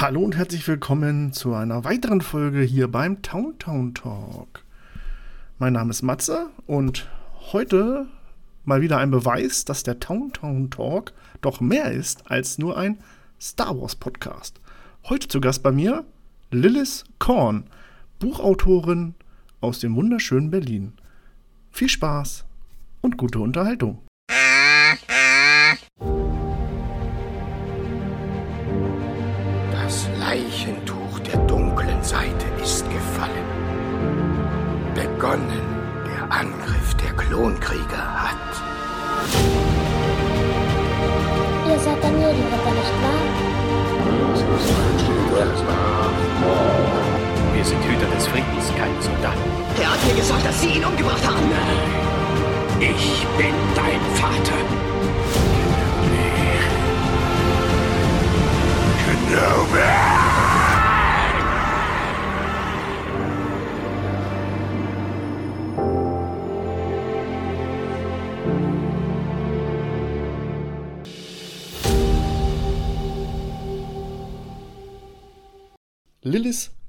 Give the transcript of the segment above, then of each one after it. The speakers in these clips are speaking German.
Hallo und herzlich willkommen zu einer weiteren Folge hier beim Town Town Talk. Mein Name ist Matze und heute mal wieder ein Beweis, dass der Town Town Talk doch mehr ist als nur ein Star Wars Podcast. Heute zu Gast bei mir Lilith Korn, Buchautorin aus dem wunderschönen Berlin. Viel Spaß und gute Unterhaltung.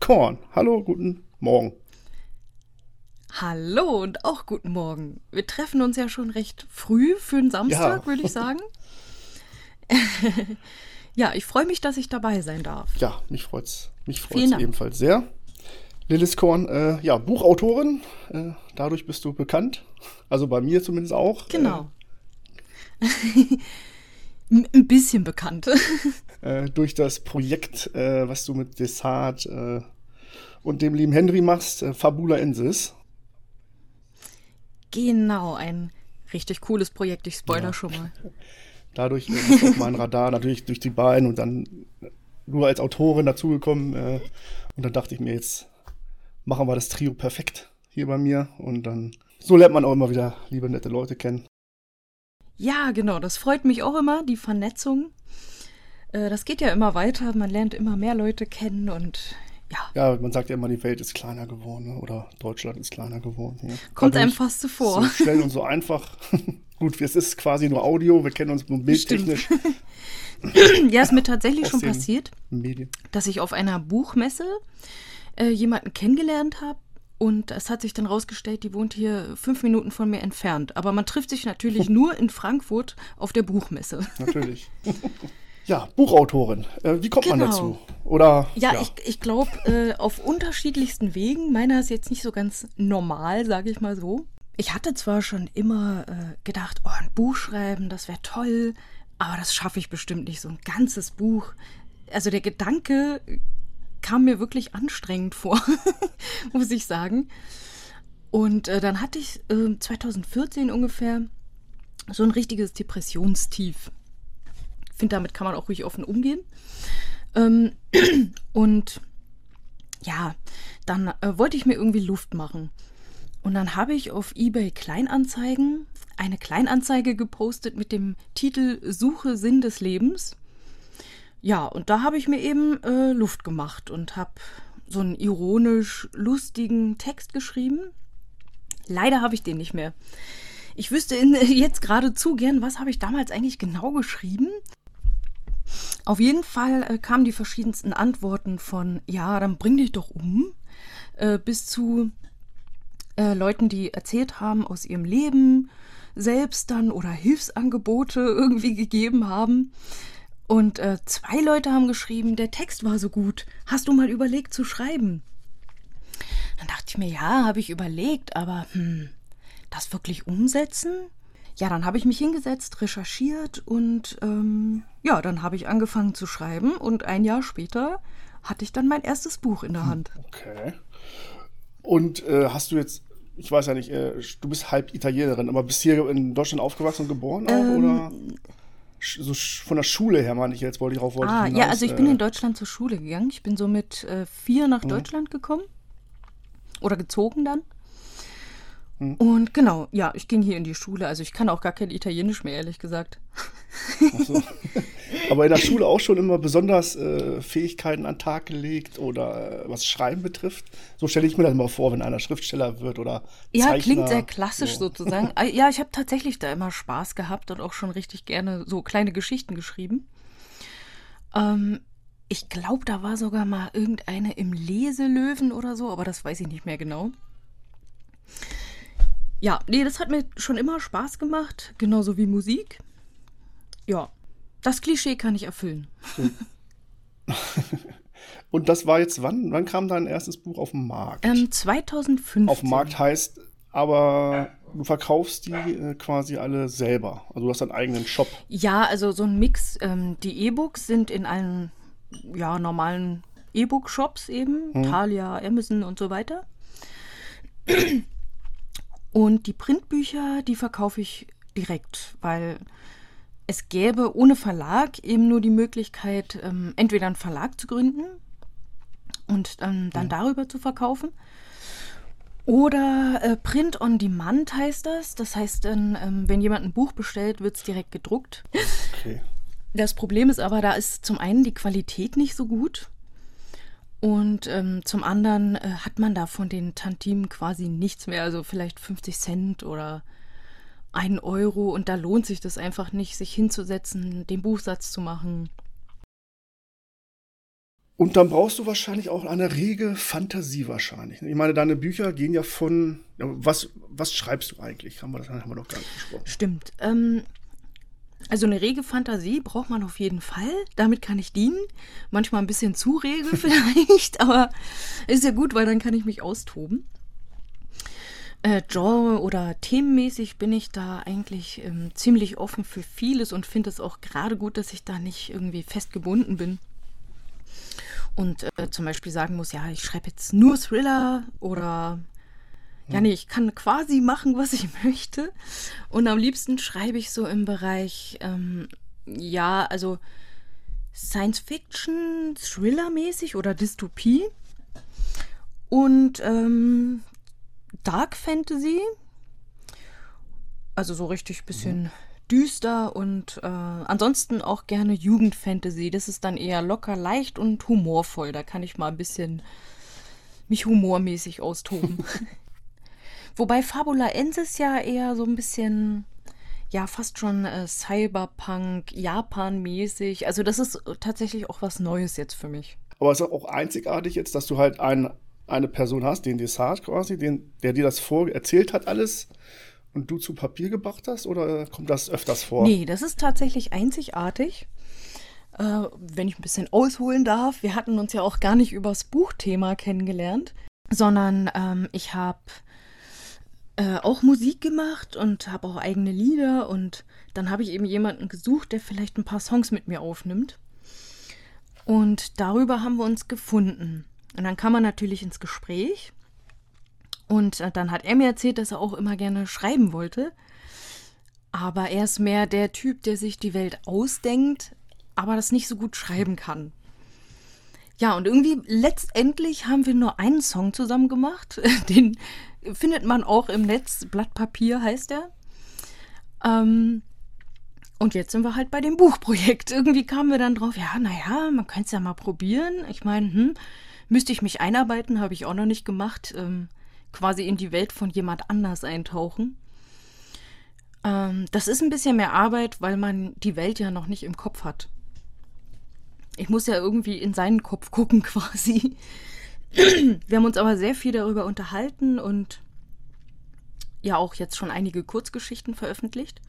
Korn. Hallo, guten Morgen. Hallo und auch guten Morgen. Wir treffen uns ja schon recht früh für einen Samstag, Ja. würde ich sagen. ja, ich freue mich, dass ich dabei sein darf. Ja, mich freut's. Mich freut's ebenfalls sehr. Lilith Korn, äh, ja, Buchautorin. Äh, dadurch bist du bekannt. Also bei mir zumindest auch. Genau. M- Ein bisschen bekannt. Äh, durch das Projekt, äh, was du mit Desart äh, und dem lieben Henry machst, äh, Fabula Ensis. genau, ein richtig cooles Projekt. Ich spoiler Ja. schon mal. Dadurch äh, bist du auf mein Radar, natürlich durch die beiden und dann nur als Autorin dazugekommen. Äh, und dann dachte ich mir, jetzt machen wir das Trio perfekt hier bei mir. Und dann, so lernt man auch immer wieder liebe, nette Leute kennen. Ja, genau, das freut mich auch immer, die Vernetzung. Äh, Das geht ja immer weiter, man lernt immer mehr Leute kennen und ja, Ja, man sagt ja immer, die Welt ist kleiner geworden ne? oder Deutschland ist kleiner geworden. Ja. kommt Dadurch einem fast so vor. So schnell und so einfach. Gut, es ist quasi nur Audio, wir kennen uns nur bildtechnisch. Ja, ist mir tatsächlich schon passiert. Medien. dass ich auf einer Buchmesse äh, jemanden kennengelernt habe. Und es hat sich dann rausgestellt, die wohnt hier fünf Minuten von mir entfernt. Aber man trifft sich natürlich nur in Frankfurt auf der Buchmesse. Natürlich. ja, Buchautorin. Äh, wie kommt man Genau. dazu? Oder Ja, ich, ich glaube, äh, auf unterschiedlichsten Wegen. Meiner ist jetzt nicht so ganz normal, sage ich mal so. Ich hatte zwar schon immer äh, gedacht, oh, ein Buch schreiben, das wäre toll, aber das schaffe ich bestimmt nicht, so ein ganzes Buch. Also der Gedanke kam mir wirklich anstrengend vor, muss ich sagen. Und äh, dann hatte ich äh, 2014 ungefähr so ein richtiges Depressionstief. Ich finde, damit kann man auch ruhig offen umgehen. Ähm, und ja, dann äh, wollte ich mir irgendwie Luft machen. Und dann habe ich auf eBay Kleinanzeigen eine Kleinanzeige gepostet mit dem Titel Suche Sinn des Lebens. Ja, und da habe ich mir eben äh, Luft gemacht und habe so einen ironisch lustigen Text geschrieben. Leider habe ich den nicht mehr. Ich wüsste in, jetzt geradezu gern, was habe ich damals eigentlich genau geschrieben. Auf jeden Fall äh, kamen die verschiedensten Antworten von, ja, dann bring dich doch um, äh, bis zu äh, Leuten, die erzählt haben aus ihrem Leben selbst dann oder Hilfsangebote irgendwie gegeben haben. Und äh, zwei Leute haben geschrieben, der Text war so gut. Hast du mal überlegt zu schreiben? Dann dachte ich mir, ja, habe ich überlegt, aber hm, das wirklich umsetzen? Ja, dann habe ich mich hingesetzt, recherchiert und ähm, ja, dann habe ich angefangen zu schreiben und ein Jahr später hatte ich dann mein erstes Buch in der Hand. Okay. Und äh, hast du jetzt, ich weiß ja nicht, äh, du bist halb Italienerin, aber bist hier in Deutschland aufgewachsen und geboren auch, Ähm, oder? So von der Schule her meine ich jetzt, wollte ich drauf wollte Ah, ich ja, hinaus, also ich bin äh, in Deutschland zur Schule gegangen. Ich bin so mit äh, vier nach Deutschland gekommen. Oder gezogen dann. Und genau, ja, ich ging hier in die Schule. Also ich kann auch gar kein Italienisch mehr, ehrlich gesagt. So. Aber in der Schule auch schon immer besonders äh, Fähigkeiten an den Tag gelegt oder äh, was Schreiben betrifft. So stelle ich mir das immer vor, wenn einer Schriftsteller wird oder Ja, Zeichner. klingt sehr klassisch So. sozusagen. Ah, Ja, ich habe tatsächlich da immer Spaß gehabt und auch schon richtig gerne so kleine Geschichten geschrieben. Ähm, Ich glaube, da war sogar mal irgendeine im Leselöwen oder so, aber das weiß ich nicht mehr genau. Ja, nee, das hat mir schon immer Spaß gemacht, genauso wie Musik. Ja, das Klischee kann ich erfüllen. Und das war jetzt wann? Wann kam dein erstes Buch auf den Markt? Ähm, 2015. Auf dem Markt heißt aber, du verkaufst die äh, quasi alle selber. Also du hast deinen eigenen Shop. Ja, also so ein Mix. Ähm, die E-Books sind in allen ja, normalen E-Book-Shops eben, hm. Thalia, Amazon und so weiter. Und die Printbücher, die verkaufe ich direkt, weil es gäbe ohne Verlag eben nur die Möglichkeit, ähm, entweder einen Verlag zu gründen und ähm, dann ja. darüber zu verkaufen. Oder äh, Print on Demand heißt das. Das heißt, dann, ähm, wenn jemand ein Buch bestellt, wird es direkt gedruckt. Okay. Das Problem ist aber, da ist zum einen die Qualität nicht so gut. Und ähm, zum anderen äh, hat man da von den Tantimen quasi nichts mehr, also vielleicht 50 Cent oder ein Euro. Und da lohnt sich das einfach nicht, sich hinzusetzen, den Buchsatz zu machen. Und dann brauchst du wahrscheinlich auch eine rege Fantasie wahrscheinlich. Ich meine, deine Bücher gehen ja von. Was, was schreibst du eigentlich? Haben wir das haben wir doch gar nicht gesprochen. Stimmt. Ähm, also eine rege Fantasie braucht man auf jeden Fall. Damit kann ich dienen. Manchmal ein bisschen zu rege vielleicht, aber ist ja gut, weil dann kann ich mich austoben. Äh, Genre oder themenmäßig bin ich da eigentlich ähm, ziemlich offen für vieles und finde es auch gerade gut, dass ich da nicht irgendwie festgebunden bin und äh, zum Beispiel sagen muss, ja, ich schreibe jetzt nur Thriller oder ja, nee, ich kann quasi machen, was ich möchte. Und am liebsten schreibe ich so im Bereich, ähm, ja, also Science Fiction, Thriller-mäßig oder Dystopie. Und ähm, Dark Fantasy. Also so richtig bisschen mhm düster und äh, ansonsten auch gerne Jugendfantasy. Das ist dann eher locker, leicht und humorvoll. Da kann ich mal ein bisschen mich humormäßig austoben. Wobei Fabula Ensis ja eher so ein bisschen, ja, fast schon äh, Cyberpunk, Japan-mäßig. Also das ist tatsächlich auch was Neues jetzt für mich. Aber es ist auch einzigartig jetzt, dass du halt ein, eine Person hast, den Desart quasi, den, der dir das vor erzählt hat alles und du zu Papier gebracht hast oder kommt das öfters vor? Nee, das ist tatsächlich einzigartig. Äh, wenn ich ein bisschen ausholen darf, wir hatten uns ja auch gar nicht übers Buchthema kennengelernt, sondern ähm, ich habe äh, auch Musik gemacht und habe auch eigene Lieder und dann habe ich eben jemanden gesucht, der vielleicht ein paar Songs mit mir aufnimmt. Und darüber haben wir uns gefunden. Und dann kam man natürlich ins Gespräch. Und äh, dann hat er mir erzählt, dass er auch immer gerne schreiben wollte. Aber er ist mehr der Typ, der sich die Welt ausdenkt, aber das nicht so gut schreiben kann. Ja, und irgendwie letztendlich haben wir nur einen Song zusammen gemacht. Den findet man auch im Netz. Blatt Papier heißt er. Ähm, und jetzt sind wir halt bei dem Buchprojekt. Irgendwie kamen wir dann drauf, ja, naja, man könnte es ja mal probieren. Ich meine, hm, müsste ich mich einarbeiten, habe ich auch noch nicht gemacht. Ähm, quasi in die Welt von jemand anders eintauchen. Ähm, das ist ein bisschen mehr Arbeit, weil man die Welt ja noch nicht im Kopf hat. Ich muss ja irgendwie in seinen Kopf gucken quasi. Wir haben uns aber sehr viel darüber unterhalten und ja auch jetzt schon einige Kurzgeschichten veröffentlicht.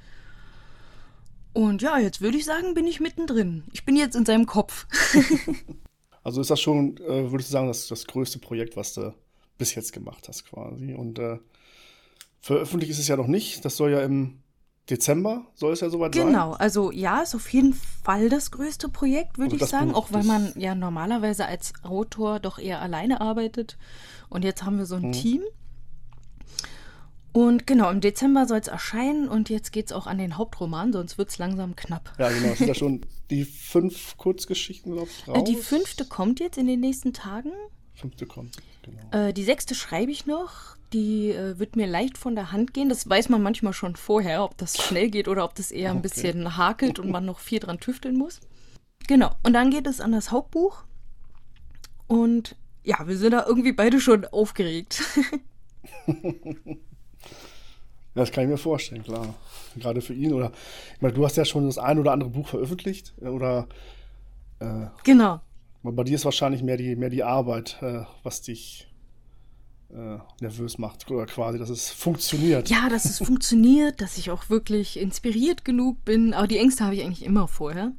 Und ja, jetzt würde ich sagen, bin ich mittendrin. Ich bin jetzt in seinem Kopf. also ist das schon, äh, würdest du sagen, das, das größte Projekt, was du bis jetzt gemacht hast quasi. Und äh, veröffentlicht ist es ja noch nicht. Das soll ja im Dezember, soll es ja soweit genau. sein. Genau, also ja, ist auf jeden Fall das größte Projekt, würde ich sagen. Auch weil man ja normalerweise als Autor doch eher alleine arbeitet. Und jetzt haben wir so ein mhm. Team. Und genau, im Dezember soll es erscheinen und jetzt geht es auch an den Hauptroman, sonst wird es langsam knapp. Ja, genau. Sind da schon die fünf Kurzgeschichten, glaube ich, raus? Äh, die fünfte kommt jetzt in den nächsten Tagen. Fünfte kommt. Genau. Äh, die sechste schreibe ich noch. Die äh, wird mir leicht von der Hand gehen. Das weiß man manchmal schon vorher, ob das schnell geht oder ob das eher ein bisschen hakelt und man noch viel dran tüfteln muss. Genau. Und dann geht es an das Hauptbuch. Und ja, wir sind da irgendwie beide schon aufgeregt. das kann ich mir vorstellen, klar. Gerade für ihn. Oder ich meine, du hast ja schon das ein oder andere Buch veröffentlicht. Oder äh, genau. Aber bei dir ist wahrscheinlich mehr die, mehr die Arbeit, äh, was dich äh, nervös macht. Oder quasi, dass es funktioniert. Ja, dass es funktioniert, dass ich auch wirklich inspiriert genug bin. Aber die Ängste habe ich eigentlich immer vorher.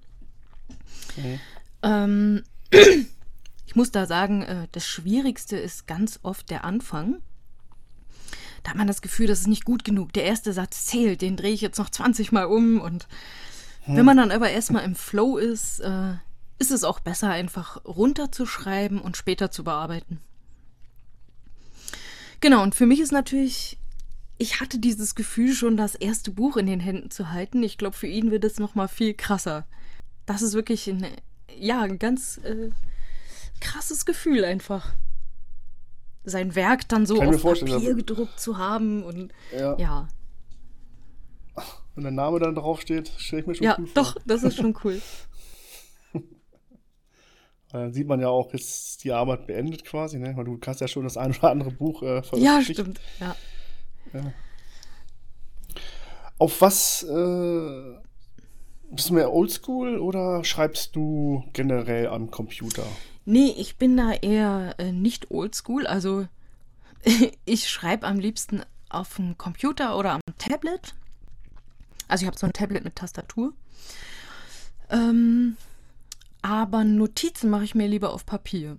Mhm. Ähm, ich muss da sagen, äh, das Schwierigste ist ganz oft der Anfang. Da hat man das Gefühl, das ist nicht gut genug. Der erste Satz zählt, den drehe ich jetzt noch 20 Mal um. Und wenn man dann aber erstmal im Flow ist, äh, ist es auch besser, einfach runterzuschreiben und später zu bearbeiten. Genau, und für mich ist natürlich, ich hatte dieses Gefühl schon, das erste Buch in den Händen zu halten. Ich glaube, für ihn wird es nochmal viel krasser. Das ist wirklich ein, ja, ein ganz äh, krasses Gefühl einfach. Sein Werk dann so Kann auf Papier gedruckt zu haben und Ja. ja, Wenn der Name dann draufsteht, stelle ich mir schon ja, cool doch, vor. das ist schon cool. Dann sieht man ja auch jetzt die Arbeit beendet quasi, ne? Weil du kannst ja schon das ein oder andere Buch äh, ja, veröffentlichen. stimmt. Ja. Auf was äh, bist du mehr oldschool oder schreibst du generell am Computer? Nee, ich bin da eher äh, nicht oldschool. Also ich schreibe am liebsten auf dem Computer oder am Tablet. Also ich habe so ein Tablet mit Tastatur. Ähm, aber Notizen mache ich mir lieber auf Papier.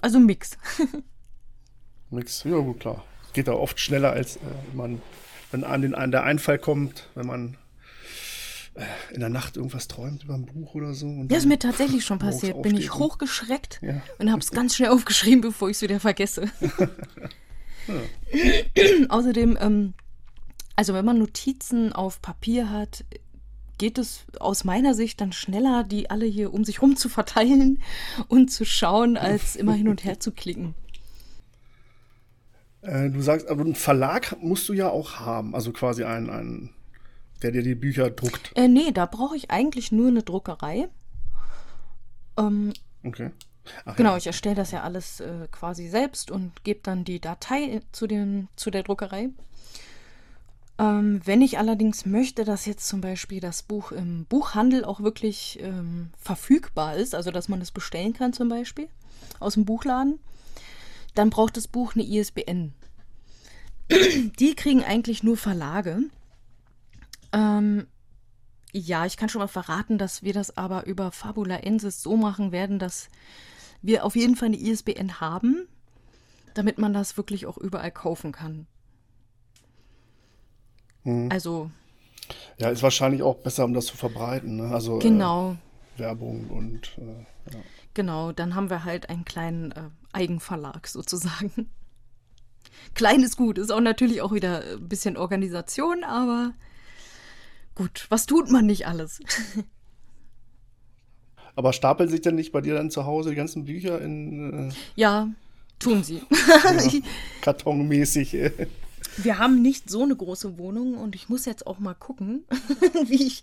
Also Mix. Nix. Ja, gut, klar. Geht da oft schneller, als äh, man, wenn an den an der Einfall kommt, wenn man in der Nacht irgendwas träumt über ein Buch oder so. Und Ja, ist mir tatsächlich schon passiert. Bin ich hochgeschreckt Ja. und habe es ganz schnell aufgeschrieben, bevor ich es wieder vergesse. Außerdem, ähm, also wenn man Notizen auf Papier hat, geht es aus meiner Sicht dann schneller, die alle hier um sich rum zu verteilen und zu schauen, als immer hin und her zu klicken. Äh, du sagst, aber einen Verlag musst du ja auch haben. Also quasi einen, einen der dir die Bücher druckt. Äh, nee, da brauche ich eigentlich nur eine Druckerei. Ähm, Okay. Ach, Genau, Ja. ich erstelle das ja alles äh, quasi selbst und gebe dann die Datei zu, den, zu der Druckerei. Ähm, wenn ich allerdings möchte, dass jetzt zum Beispiel das Buch im Buchhandel auch wirklich ähm, verfügbar ist, also dass man es bestellen kann zum Beispiel aus dem Buchladen, dann braucht das Buch eine ISBN. Die kriegen eigentlich nur Verlage. Ähm, ja, ich kann schon mal verraten, dass wir das aber über Fabula Ensis so machen werden, dass wir auf jeden Fall eine ISBN haben, damit man das wirklich auch überall kaufen kann. Also, ja, ist wahrscheinlich auch besser, um das zu verbreiten. Ne? Also genau, äh, Werbung und äh, ja. genau. Dann haben wir halt einen kleinen äh, Eigenverlag sozusagen. Klein ist gut, ist auch natürlich auch wieder ein bisschen Organisation, aber gut, was tut man nicht alles? Aber stapeln sich denn nicht bei dir dann zu Hause die ganzen Bücher in äh, Ja, tun sie. kartonmäßig? Äh, Wir haben nicht so eine große Wohnung und ich muss jetzt auch mal gucken, wie ich,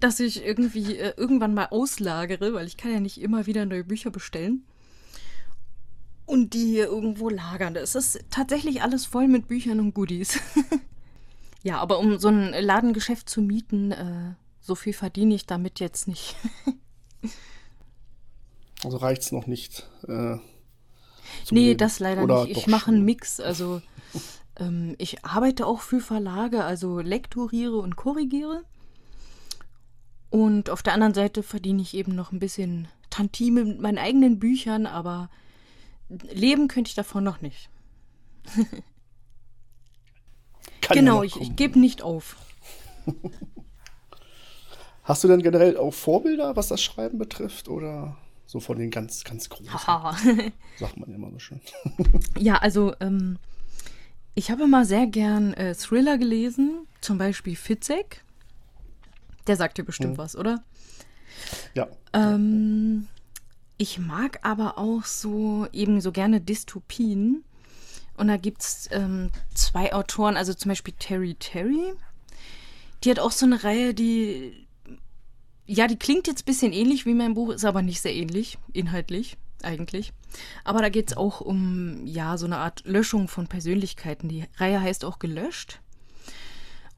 dass ich irgendwie äh, irgendwann mal auslagere, weil ich kann ja nicht immer wieder neue Bücher bestellen. Und die hier irgendwo lagern. Es ist tatsächlich alles voll mit Büchern und Goodies. Ja, aber um so ein Ladengeschäft zu mieten, äh, so viel verdiene ich damit jetzt nicht. also reicht es noch nicht. Äh, Nee, Leben. das leider Oder nicht. Ich mache einen Mix. Also ähm, ich arbeite auch für Verlage, also lektoriere und korrigiere. Und auf der anderen Seite verdiene ich eben noch ein bisschen Tantime mit meinen eigenen Büchern, aber leben könnte ich davon noch nicht. Kann genau, ich, ich gebe nicht auf. Hast du denn generell auch Vorbilder, was das Schreiben betrifft? Oder so von den ganz, ganz großen? Sagt man ja immer so schön. Ja, also ähm, ich habe immer sehr gern äh, Thriller gelesen, zum Beispiel Fitzek. Der sagt dir bestimmt was, oder? Ja. Ähm, ich mag aber auch so eben so gerne Dystopien. Und da gibt es ähm, zwei Autoren, also zum Beispiel Terry Terry. Die hat auch so eine Reihe, die, ja, die klingt jetzt ein bisschen ähnlich wie mein Buch, ist aber nicht sehr ähnlich, inhaltlich eigentlich. Aber da geht es auch um, ja, so eine Art Löschung von Persönlichkeiten. Die Reihe heißt auch Gelöscht.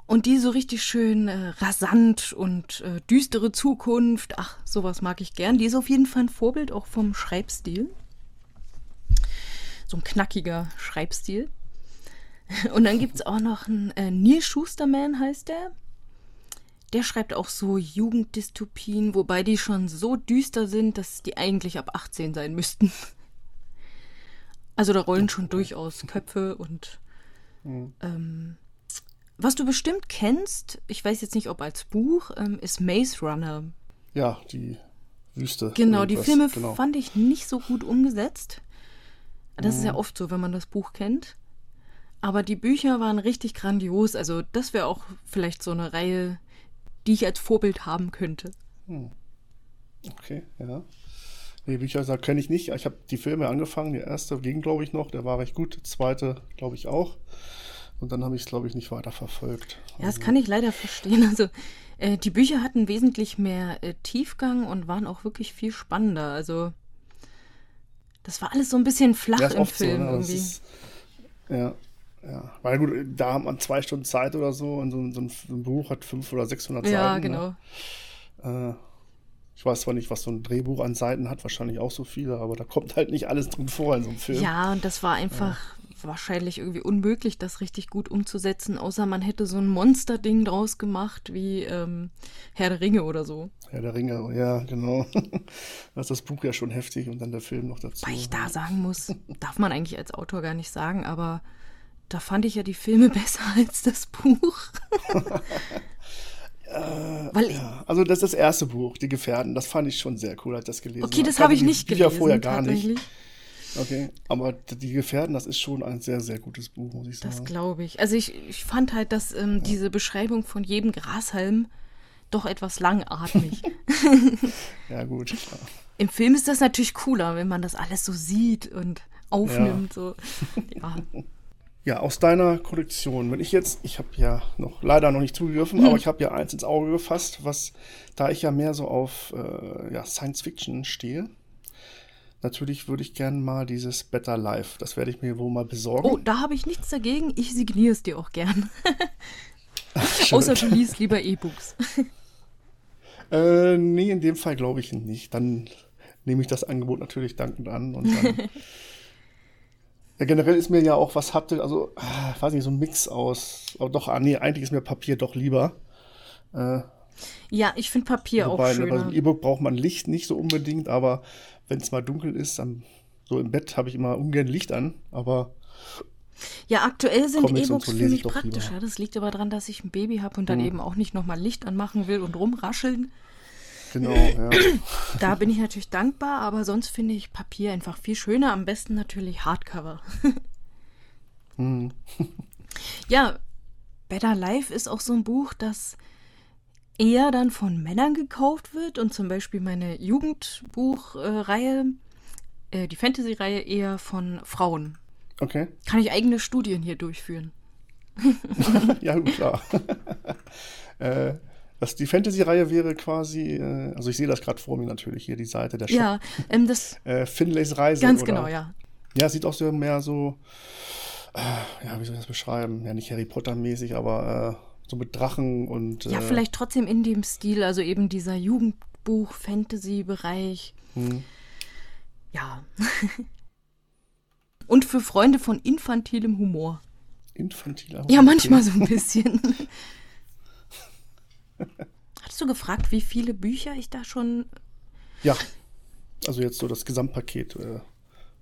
Und die so richtig schön äh, rasant und äh, düstere Zukunft. Ach, sowas mag ich gern. Die ist auf jeden Fall ein Vorbild auch vom Schreibstil. So ein knackiger Schreibstil. Und dann gibt es auch noch einen äh, Neil Schusterman, heißt der. Der schreibt auch so Jugenddystopien, wobei die schon so düster sind, dass die eigentlich ab 18 sein müssten. Also da rollen schon durchaus Köpfe und ähm, was du bestimmt kennst, ich weiß jetzt nicht, ob als Buch, ähm, ist Maze Runner. Ja, die Wüste. Genau, die Filme genau. fand ich nicht so gut umgesetzt. Das ist ja oft so, wenn man das Buch kennt. Aber die Bücher waren richtig grandios. Also das wäre auch vielleicht so eine Reihe, die ich als Vorbild haben könnte. Okay, ja. Nee, Bücher kenne ich nicht. Ich habe die Filme angefangen. Der erste ging, glaube ich, noch. Der war recht gut. Der zweite, glaube ich, auch. Und dann habe ich es, glaube ich, nicht weiter verfolgt. Ja, das kann ich leider verstehen. Also äh, die Bücher hatten wesentlich mehr äh, Tiefgang und waren auch wirklich viel spannender. Also das war alles so ein bisschen flach Ja, im oft so, Film ne? Irgendwie. ist- ja, ja. Weil gut, da hat man zwei Stunden Zeit oder so und so, ein- so ein, so ein Buch hat 500 oder 600 ja, Seiten. genau. Ne? Äh, ich weiß zwar nicht, was so ein Drehbuch an Seiten hat, wahrscheinlich auch so viele, aber da kommt halt nicht alles drin vor in so einem Film. Ja, und das war einfach wahrscheinlich irgendwie unmöglich, das richtig gut umzusetzen, außer man hätte so ein Monsterding draus gemacht wie ähm, Herr der Ringe oder so. Herr der Ringe, ja, genau. da ist das Buch ja schon heftig und dann der Film noch dazu. Weil ich da sagen muss, darf man eigentlich als Autor gar nicht sagen, aber da fand ich ja die Filme besser als das Buch. Weil ich, Ja, also das ist das erste Buch, Die Gefährten. Das fand ich schon sehr cool, als ich das gelesen okay, das habe. habe ich nicht die gelesen. vorher gar nicht. Okay, aber Die Gefährten, das ist schon ein sehr, sehr gutes Buch, muss ich Das sagen. glaube ich. Also ich, ich fand halt, dass ähm, diese Beschreibung von jedem Grashalm doch etwas langatmig. Ja, gut. Ja. Im Film ist das natürlich cooler, wenn man das alles so sieht und aufnimmt. So. Ja. Ja, aus deiner Kollektion, wenn ich jetzt, ich habe ja noch leider noch nicht zugegriffen, Hm. aber ich habe ja eins ins Auge gefasst, was, da ich ja mehr so auf äh, ja, Science Fiction stehe, natürlich würde ich gerne mal dieses Better Life, das werde ich mir wohl mal besorgen. Oh, da habe ich nichts dagegen. Ich signiere es dir auch gern. Außer du liest lieber E-Books. Äh, nee, in dem Fall glaube ich nicht. Dann nehme ich das Angebot natürlich dankend an und dann. ja, generell ist mir ja auch was haptisch, also, ah, weiß nicht, so ein Mix aus. Oh, doch, ah, nee, eigentlich ist mir Papier doch lieber. Äh, Ja, ich finde Papier auch wobei, ne, bei schöner. so einem E-Book braucht man Licht nicht so unbedingt, aber wenn es mal dunkel ist, dann so im Bett habe ich immer ungern Licht an, aber Ja, aktuell sind E-Books so für mich ich doch lieber. praktischer. Das liegt aber daran, dass ich ein Baby habe und dann Mhm. eben auch nicht nochmal Licht anmachen will und rumrascheln. genau, ja. Da bin ich natürlich dankbar, aber sonst finde ich Papier einfach viel schöner. Am besten natürlich Hardcover. Hm. Ja, Better Life ist auch so ein Buch, das eher dann von Männern gekauft wird und zum Beispiel meine Jugendbuchreihe, äh, die Fantasy-Reihe eher von Frauen. Okay. Kann ich eigene Studien hier durchführen? Ja, gut, klar. äh, das, die Fantasy-Reihe wäre quasi, äh, also ich sehe das gerade vor mir natürlich hier, die Seite der Shop. Ja, ähm, das Äh, Finlays Reise. ganz oder? genau, ja. Ja, sieht auch so mehr so, äh, ja, wie soll ich das beschreiben? Ja, nicht Harry Potter-mäßig, aber äh, so mit Drachen und. Ja, äh, vielleicht trotzdem in dem Stil, also eben dieser Jugendbuch-Fantasy-Bereich. Hm. Ja. Und für Freunde von infantilem Humor. Infantiler. Ja, okay. manchmal so ein bisschen. Hattest du gefragt, wie viele Bücher ich da schon. Ja. Also jetzt so das Gesamtpaket, äh,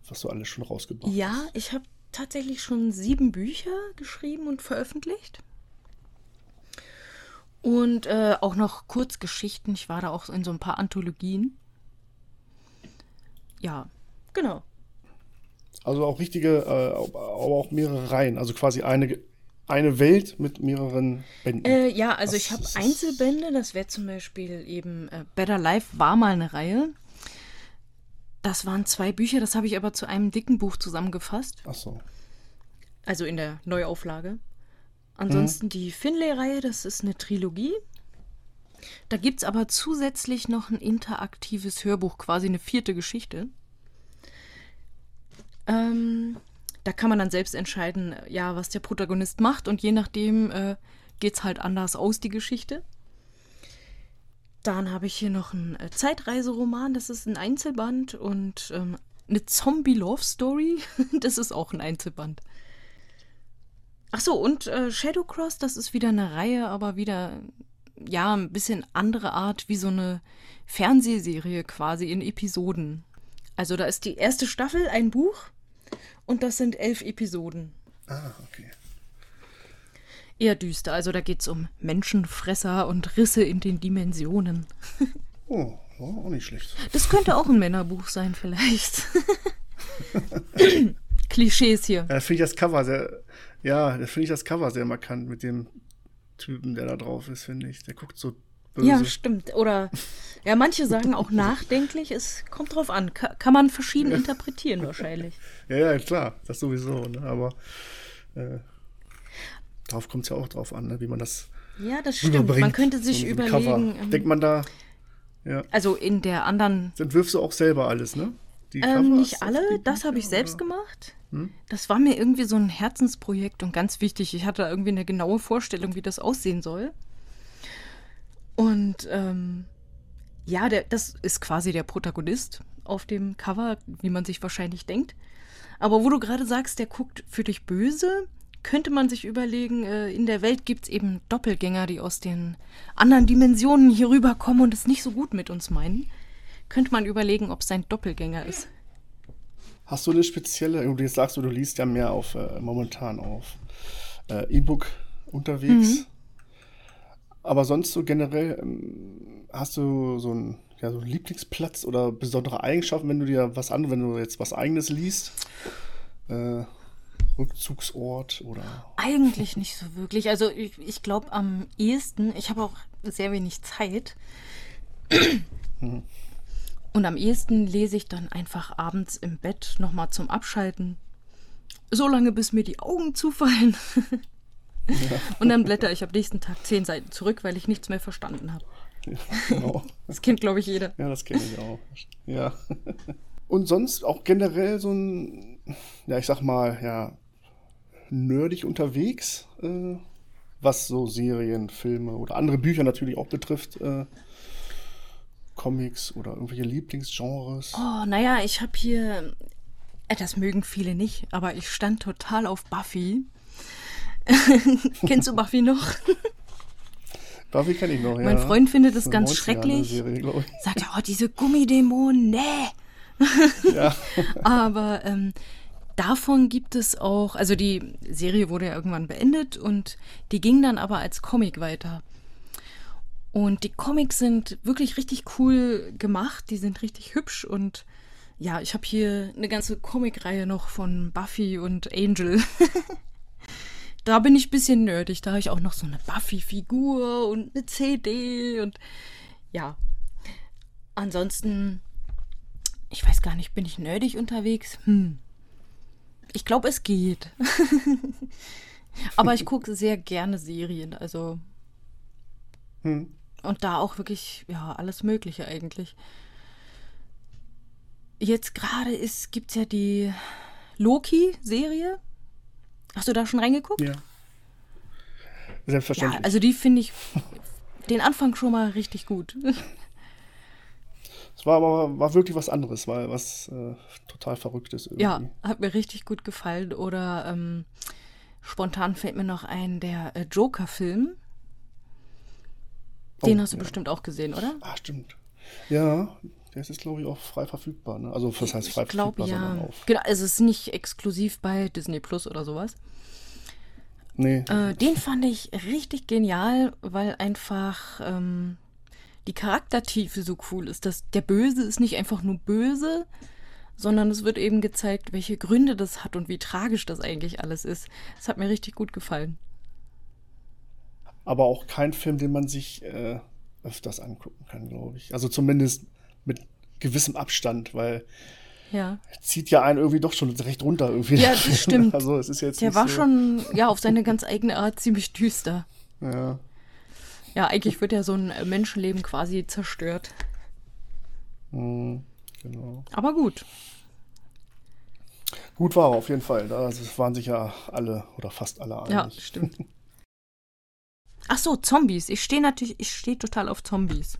was du alles schon rausgebracht hast. Ja, ich habe tatsächlich schon sieben Bücher geschrieben und veröffentlicht. Und äh, auch noch Kurzgeschichten. Ich war da auch in so ein paar Anthologien. Ja, genau. Also auch richtige, äh, aber auch mehrere Reihen. Also quasi eine, eine Welt mit mehreren Bänden. Äh, ja, also Was ich habe das? Einzelbände, das wäre zum Beispiel eben äh, Better Life war mal eine Reihe. Das waren zwei Bücher, das habe ich aber zu einem dicken Buch zusammengefasst, Ach so. also in der Neuauflage. Ansonsten die Finlay-Reihe, das ist eine Trilogie. Da gibt es aber zusätzlich noch ein interaktives Hörbuch, quasi eine vierte Geschichte. Ähm, da kann man dann selbst entscheiden, ja, was der Protagonist macht und je nachdem äh, geht's halt anders aus, die Geschichte. Dann habe ich hier noch einen äh, Zeitreiseroman, das ist ein Einzelband und ähm, eine Zombie-Love-Story, das ist auch ein Einzelband. Ach so, und äh, Shadowcross, das ist wieder eine Reihe, aber wieder, ja, ein bisschen andere Art, wie so eine Fernsehserie quasi in Episoden. Also da ist die erste Staffel ein Buch und das sind elf Episoden. Ah, okay. Eher düster, also da geht es um Menschenfresser und Risse in den Dimensionen. Oh, oh, auch nicht schlecht. Das könnte auch ein Männerbuch sein, vielleicht. Klischees hier. Ja, finde ich das Cover sehr, ja, da finde ich das Cover sehr markant mit dem Typen, der da drauf ist, finde ich. Der guckt so böse. Ja, stimmt. Oder ja, manche sagen auch nachdenklich. Es kommt drauf an. Ka kann man verschieden interpretieren wahrscheinlich. Ja, ja, klar, das sowieso, ne? aber äh, darauf kommt es ja auch drauf an, ne? wie man das Ja, das stimmt. Man könnte sich so überlegen. Ähm, Denkt man da, ja, also in der anderen das entwirfst du auch selber alles, ne? Ähm, nicht alle, das habe ich selbst oder? gemacht. Hm? Das war mir irgendwie so ein Herzensprojekt und ganz wichtig. Ich hatte irgendwie eine genaue Vorstellung, wie das aussehen soll. Und ähm, ja, der, das ist quasi der Protagonist auf dem Cover, wie man sich wahrscheinlich denkt. Aber wo du gerade sagst, der guckt für dich böse, könnte man sich überlegen, äh, in der Welt gibt es eben Doppelgänger, die aus den anderen Dimensionen hier rüberkommen und es nicht so gut mit uns meinen. Könnte man überlegen, ob es sein Doppelgänger ist. Hast du eine spezielle, du jetzt sagst du, du liest ja mehr auf äh, momentan auf äh, E-Book unterwegs. Mhm. Aber sonst so generell ähm, hast du so einen, ja, so einen Lieblingsplatz oder besondere Eigenschaften, wenn du dir was an, wenn du jetzt was eigenes liest? Äh, Rückzugsort oder Eigentlich nicht so wirklich. Also ich, ich glaube am ehesten, ich habe auch sehr wenig Zeit. Und am ehesten lese ich dann einfach abends im Bett nochmal zum Abschalten. So lange, bis mir die Augen zufallen. Und dann blätter ich am nächsten Tag zehn Seiten zurück, weil ich nichts mehr verstanden habe. genau. Das kennt, glaube ich, jeder. Ja, das kenne ich auch. Ja. Und sonst auch generell so ein, ja, ich sag mal, ja, nerdig unterwegs, äh, was so Serien, Filme oder andere Bücher natürlich auch betrifft. Äh, Comics oder irgendwelche Lieblingsgenres. Oh, naja, ich habe hier. Äh, das mögen viele nicht, aber ich stand total auf Buffy. Kennst du Buffy noch? Buffy kenne ich noch, ja. Mein Freund findet es So ganz 90er schrecklich. Serie. Sagt er, oh, diese Gummidämonen, nee. Ja. Aber ähm, davon gibt es auch, also die Serie wurde ja irgendwann beendet und die ging dann aber als Comic weiter. Und die Comics sind wirklich richtig cool gemacht, die sind richtig hübsch und ja, ich habe hier eine ganze Comicreihe noch von Buffy und Angel. da bin ich ein bisschen nerdig, da habe ich auch noch so eine Buffy-Figur und eine CD und ja. Ansonsten ich weiß gar nicht, bin ich nerdig unterwegs? Hm. Ich glaube, es geht. Aber ich gucke sehr gerne Serien, also. Hm. Und da auch wirklich, ja, alles Mögliche eigentlich. Jetzt gerade gibt es ja die Loki-Serie. Hast du da schon reingeguckt? ja. Ja, Selbstverständlich. also die finde ich den Anfang schon mal richtig gut. es war aber war wirklich was anderes, weil was äh, total Verrücktes irgendwie. Ja, hat mir richtig gut gefallen. Oder ähm, spontan fällt mir noch ein, der äh, Joker-Film. Den Oh, hast du ja. bestimmt auch gesehen, oder? Ah, stimmt. Ja, der ist glaube ich, auch frei verfügbar. Ne? Also, was heißt frei ich glaube verfügbar, ja. sondern auf. Genau, also es ist nicht exklusiv bei Disney Plus oder sowas. Nee, Äh, den fand ich richtig genial, weil einfach ähm, die Charaktertiefe so cool ist. Dass der Böse ist nicht einfach nur böse, sondern es wird eben gezeigt, welche Gründe das hat und wie tragisch das eigentlich alles ist. Das hat mir richtig gut gefallen. Aber auch kein Film, den man sich äh, öfters angucken kann, glaube ich. Also zumindest mit gewissem Abstand, weil Ja. zieht ja einen irgendwie doch schon recht runter irgendwie. Ja, das stimmt. Also es ist jetzt Der war so, schon, ja, auf seine ganz eigene Art ziemlich düster. Ja, Ja, eigentlich wird ja so ein äh, Menschenleben quasi zerstört. hm, genau. Aber gut. Gut war er auf jeden Fall. Da waren sich ja alle oder fast alle einig. Ja, stimmt. Ach so, Zombies. Ich stehe natürlich, ich stehe total auf Zombies.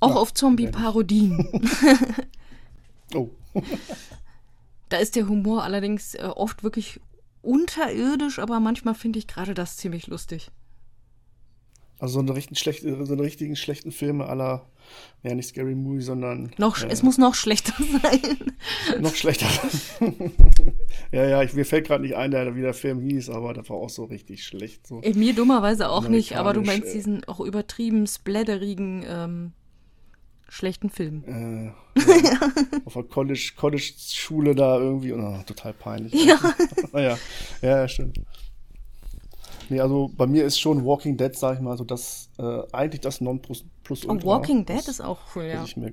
Auch Ja, auf Zombie-Parodien. Oh. da ist der Humor allerdings äh, oft wirklich unterirdisch, aber manchmal finde ich gerade das ziemlich lustig. Also so eine richtig schlechte, so eine richtigen schlechten Filme aller, ja nicht Scary Movie, sondern Noch, äh, Es muss noch schlechter sein. noch schlechter. ja, ja, ich, mir fällt gerade nicht ein, der, wie der Film hieß, aber das war auch so richtig schlecht. So. Mir dummerweise auch nicht, aber du meinst äh. diesen auch übertrieben spladderigen ähm, schlechten Film. Äh, ja, auf der College, College-Schule da irgendwie, oh, total peinlich. Ja. naja, ja, ja, stimmt. Nee, also bei mir ist schon Walking Dead, sag ich mal, so das, äh, eigentlich das Non-Plus plus Oh, Ultra, Walking Dead ist auch cool, ja. ich mir,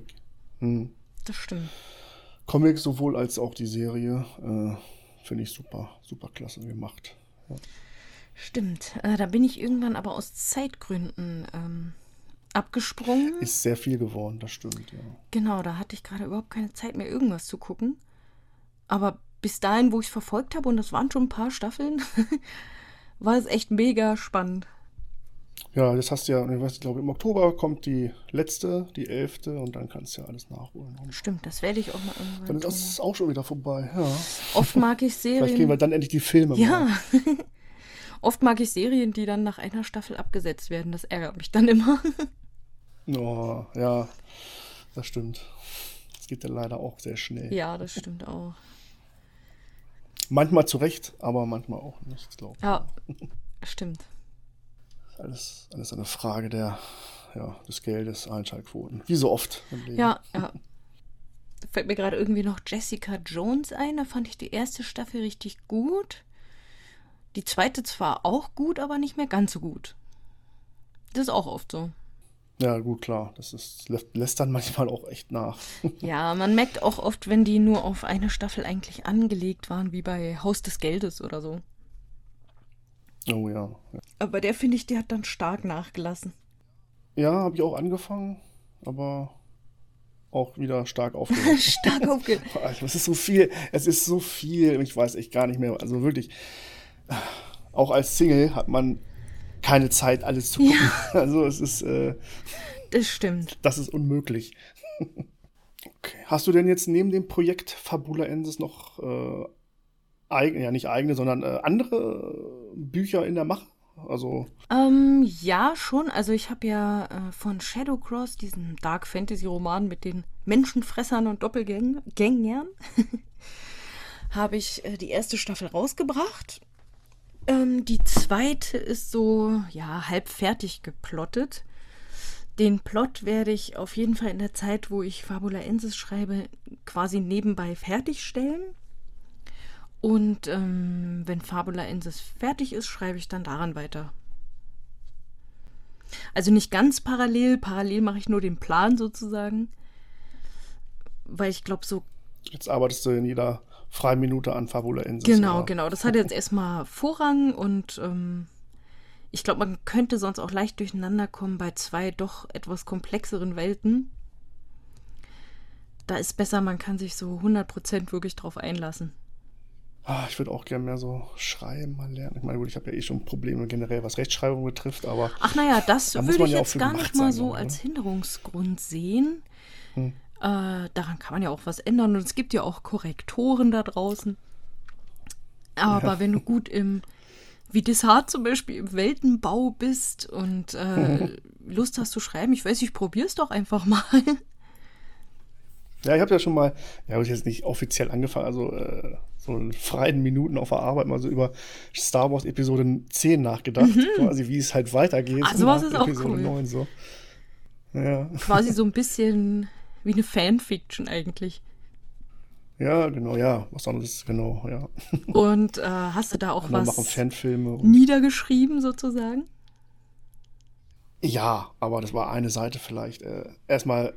hm, Das stimmt. Comic sowohl als auch die Serie, äh, finde ich super, super klasse gemacht. Stimmt. Äh, da bin ich irgendwann aber aus Zeitgründen ähm, abgesprungen. Ist sehr viel geworden, das stimmt, ja. Genau, da hatte ich gerade überhaupt keine Zeit mehr, irgendwas zu gucken. Aber bis dahin, wo ich es verfolgt habe, und das waren schon ein paar Staffeln, war es echt mega spannend. Ja, das hast du ja, ich weiß, ich glaube, im Oktober kommt die letzte, die elfte, und dann kannst du ja alles nachholen. Stimmt, das werde ich auch mal irgendwann dann ist das auch schon wieder vorbei, ja. Oft mag ich Vielleicht kriegen wir Serien. dann endlich die Filme. Ja. Oft mag ich Serien, die dann nach einer Staffel abgesetzt werden. Das ärgert mich dann immer. Oh, ja, das stimmt. Das geht ja leider auch sehr schnell. ja, das stimmt auch. Manchmal zu Recht, aber manchmal auch nicht, glaube ich. Ja, stimmt. Alles, alles eine Frage der, ja, des Geldes, Einschaltquoten. Wie so oft im Leben. Ja, ja. Da fällt mir gerade irgendwie noch Jessica Jones ein. Da fand ich die erste Staffel richtig gut. Die zweite zwar auch gut, aber nicht mehr ganz so gut. Das ist auch oft so. Ja, gut, klar. Das ist, lässt, lässt dann manchmal auch echt nach. Ja, man merkt auch oft, wenn die nur auf eine Staffel eigentlich angelegt waren, wie bei Haus des Geldes oder so. Oh ja. Aber der finde ich, der hat dann stark nachgelassen. Ja, habe ich auch angefangen, aber auch wieder stark aufgehört. stark aufge... Es ist so viel, es ist so viel, ich weiß echt gar nicht mehr. Also wirklich, auch als Single hat man keine Zeit, alles zu gucken. Also es ist, äh, Das stimmt. das ist unmöglich. Okay. Hast du denn jetzt neben dem Projekt Fabula Ensis noch äh, eigene, ja nicht eigene, sondern äh, andere Bücher in der Mache? Also, Ähm, ja, schon. Also ich habe ja äh, von Shadowcross, diesen Dark Fantasy Roman mit den Menschenfressern und Doppelgängern, habe ich äh, die erste Staffel rausgebracht. Ähm, die zweite ist so, ja, halb fertig geplottet. Den Plot werde ich auf jeden Fall in der Zeit, wo ich Fabula Ensis schreibe, quasi nebenbei fertigstellen. Und ähm, wenn Fabula Ensis fertig ist, schreibe ich dann daran weiter. Also nicht ganz parallel, parallel mache ich nur den Plan sozusagen. Weil ich glaube, so jetzt arbeitest du in jeder freien Minute an Fabula Ensis. Genau, oder? genau. Das hat jetzt erstmal Vorrang und ähm, ich glaube, man könnte sonst auch leicht durcheinander kommen bei zwei doch etwas komplexeren Welten. Da ist besser, man kann sich so 100% wirklich drauf einlassen. Ah, ich würde auch gerne mehr so schreiben mal lernen. Ich meine, gut, ich habe ja eh schon Probleme generell, was Rechtschreibung betrifft, aber Ach naja, das Da würde ich ja jetzt gar nicht mal so ich, als ne? Hinderungsgrund sehen. Hm. Äh, daran kann man ja auch was ändern und es gibt ja auch Korrektoren da draußen. Aber wenn du gut im, wie Dessart zum Beispiel, im Weltenbau bist und äh, Lust hast zu schreiben, ich weiß, ich probier's doch einfach mal. Ja, ich habe ja schon mal, ja, habe ich jetzt nicht offiziell angefangen, also äh, so in freien Minuten auf der Arbeit mal so über Star Wars Episode 10 nachgedacht, quasi wie es halt weitergeht. Mhm. Ah, sowas ist auch Episode cool. 9 so. Ja, Quasi so ein bisschen wie eine Fanfiction eigentlich. ja, genau, ja, was anderes, genau, ja. Und äh, hast du da auch Andere was machen Fanfilme. Und, niedergeschrieben sozusagen? ja, aber das war eine Seite vielleicht. Äh, erstmal,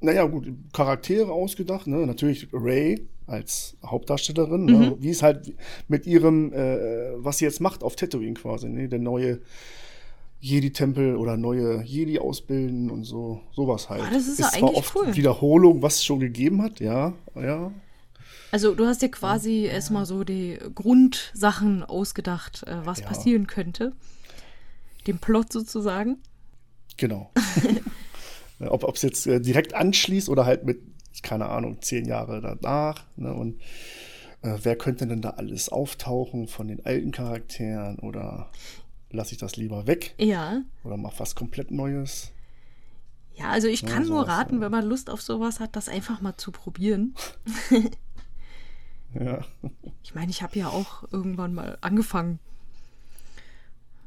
naja, gut, Charaktere ausgedacht, ne? Natürlich Ray als Hauptdarstellerin, Mhm. ne? wie es halt mit ihrem, äh, was sie jetzt macht auf Tatooine quasi, ne? Der neue Jedi-Tempel oder neue Jedi ausbilden und so, sowas halt. Ah, das ist ja zwar eigentlich oft cool. Wiederholung, was es schon gegeben hat, ja, ja. Also du hast dir quasi erstmal so die Grundsachen ausgedacht, äh, was Ja. passieren könnte. dem Plot sozusagen. Genau. ob es jetzt äh, direkt anschließt oder halt mit, keine Ahnung, zehn Jahre danach. Ne? Und äh, wer könnte denn da alles auftauchen von den alten Charakteren oder lasse ich das lieber weg? Ja. Oder mach was komplett Neues? Ja, also ich kann Ja, nur raten, ja. wenn man Lust auf sowas hat, das einfach mal zu probieren. Ja. Ich meine, ich habe ja auch irgendwann mal angefangen.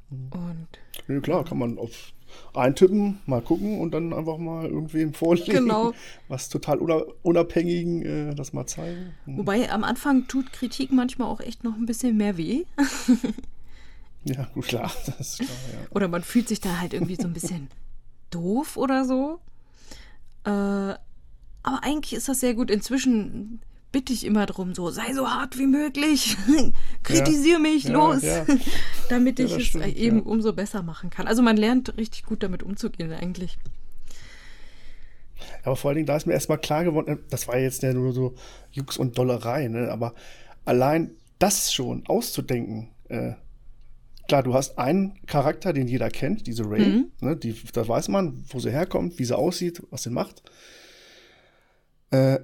Mhm. Und Nee, klar, kann man auf eintippen, mal gucken und dann einfach mal irgendwem vorlegen. Genau. Was total una- unabhängigen äh, das mal zeigen. Hm. wobei am Anfang tut Kritik manchmal auch echt noch ein bisschen mehr weh. Ja, gut, klar. Das klar, ja. Oder man fühlt sich da halt irgendwie so ein bisschen doof oder so. Äh, aber eigentlich ist das sehr gut. Inzwischen bitte ich immer drum, so sei so hart wie möglich, kritisiere mich, Ja, los, ja. damit ich es stimmt, eben umso besser machen kann. Also man lernt richtig gut damit umzugehen eigentlich. Aber vor allen Dingen, da ist mir erstmal klar geworden, äh, das war jetzt ja nur so Jux und Dollerei, ne? aber allein das schon auszudenken, äh, klar, du hast einen Charakter, den jeder kennt, diese Ray, Mhm. ne? die, da weiß man, wo sie herkommt, wie sie aussieht, was sie macht. Äh,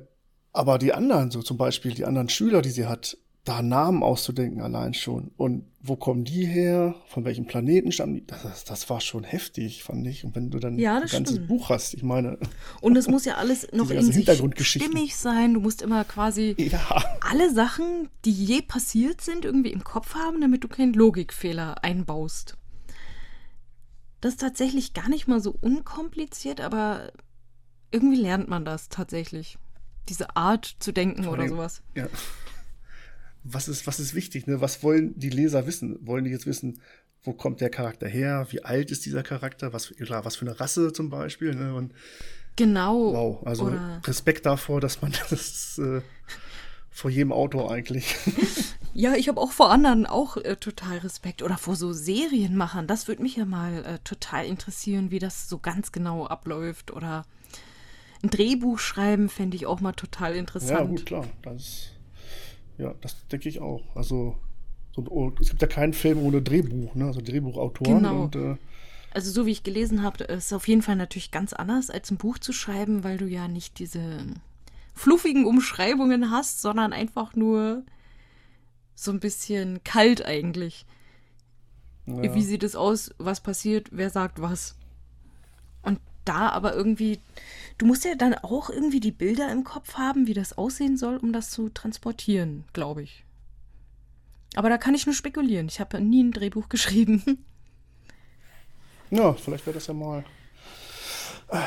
aber die anderen, so zum Beispiel die anderen Schüler, die sie hat, da Namen auszudenken allein schon. Und wo kommen die her? Von welchem Planeten stammen die? Das, das war schon heftig, fand ich. Und wenn du dann Ja, ein ganzes stimmt. Buch hast, ich meine, Und es muss ja alles noch in sich stimmig sein. Du musst immer quasi ja. alle Sachen, die je passiert sind, irgendwie im Kopf haben, damit du keinen Logikfehler einbaust. Das ist tatsächlich gar nicht mal so unkompliziert, aber irgendwie lernt man das tatsächlich. Diese Art zu denken oder allem- sowas. Ja. Was ist, was ist wichtig? Ne? Was wollen die Leser wissen? Wollen die jetzt wissen, wo kommt der Charakter her? Wie alt ist dieser Charakter? Was, für- klar, was für eine Rasse zum Beispiel? Ne? Und Genau. wow, also Oder Respekt davor, dass man das äh, vor jedem Autor eigentlich. Ja, ich habe auch vor anderen auch äh, total Respekt. Oder vor so Serienmachern. Das würde mich ja mal äh, total interessieren, wie das so ganz genau abläuft. Oder ein Drehbuch schreiben fände ich auch mal total interessant. ja, gut, klar. Das, ja, das denke ich auch. Also, so, es gibt ja keinen Film ohne Drehbuch, ne? Also Drehbuchautoren Genau. und äh, Also so wie ich gelesen habe, ist es auf jeden Fall natürlich ganz anders, als ein Buch zu schreiben, weil du ja nicht diese fluffigen Umschreibungen hast, sondern einfach nur so ein bisschen kalt eigentlich. ja. Wie sieht es aus? Was passiert? Wer sagt was? Da aber irgendwie, du musst ja dann auch irgendwie die Bilder im Kopf haben, wie das aussehen soll, um das zu transportieren, glaube ich. Aber da kann ich nur spekulieren. Ich habe nie ein Drehbuch geschrieben. Ja, vielleicht wäre das ja mal, äh,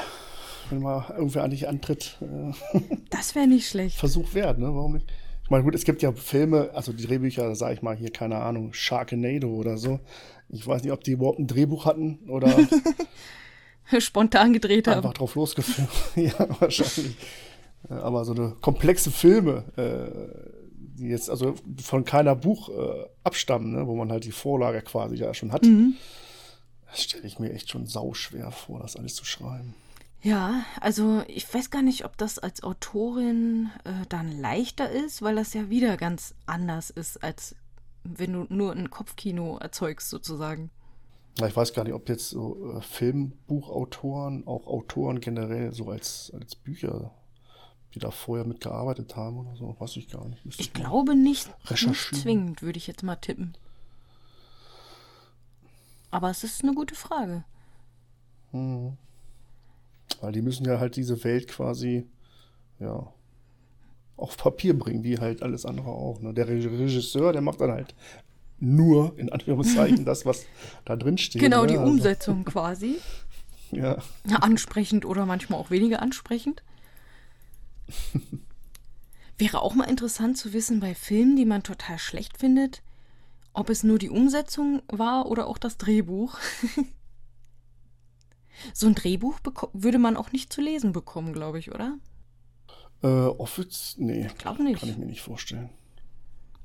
wenn mal irgendwer eigentlich antritt, äh, Das wäre nicht schlecht. Versuch wert, ne? Warum nicht? Ich meine, gut, es gibt ja Filme, also die Drehbücher, sag ich mal hier, keine Ahnung, Sharknado oder so. Ich weiß nicht, ob die überhaupt ein Drehbuch hatten oder Spontan gedreht einfach haben. drauf losgeführt. ja, wahrscheinlich. Äh, Aber so eine komplexe Filme, äh, die jetzt also von keiner Buch äh, abstammen, ne? wo man halt die Vorlage quasi ja schon hat. Das stelle ich mir echt schon sauschwer vor, das alles zu schreiben. Ja, also ich weiß gar nicht, ob das als Autorin äh, dann leichter ist, weil das ja wieder ganz anders ist, als wenn du nur ein Kopfkino erzeugst, sozusagen. Ich weiß gar nicht, ob jetzt so äh, Filmbuchautoren, auch Autoren generell so als, als Bücher, die da vorher mitgearbeitet haben oder so, weiß ich gar nicht. Müsste Ich glaube nicht, nicht zwingend, würde ich jetzt mal tippen. Aber es ist eine gute Frage. Weil die müssen ja halt diese Welt quasi, ja, auf Papier bringen, wie halt alles andere auch. Ne? Der Re- Regisseur, der macht dann halt nur, in Anführungszeichen, das, was da drin steht. Genau, ne? die Also, Umsetzung quasi. Ja, Ja, ansprechend oder manchmal auch weniger ansprechend. Wäre auch mal interessant zu wissen bei Filmen, die man total schlecht findet, ob es nur die Umsetzung war oder auch das Drehbuch. so ein Drehbuch würde man auch nicht zu lesen bekommen, glaube ich, oder? äh, Office, nee, Glaub nicht. kann ich mir nicht vorstellen.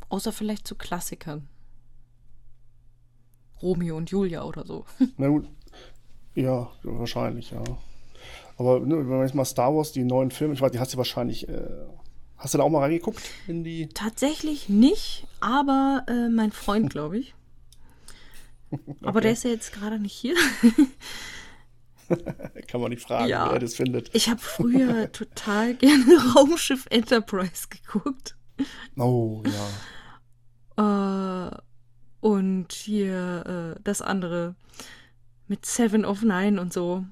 Außer vielleicht zu Klassikern. Romeo und Julia oder so. Na gut, ja, wahrscheinlich, ja. Aber ne, wenn man jetzt mal Star Wars, die neuen Filme, ich weiß, die hast du wahrscheinlich, äh, hast du da auch mal reingeguckt in die, Tatsächlich nicht, aber äh, mein Freund, glaube ich. Aber der ist ja jetzt gerade nicht hier. Kann man nicht fragen, Ja. wer das findet. Ich habe früher total gerne Raumschiff Enterprise geguckt. Oh, ja. Äh, und hier äh, das andere mit Seven of Nine und so.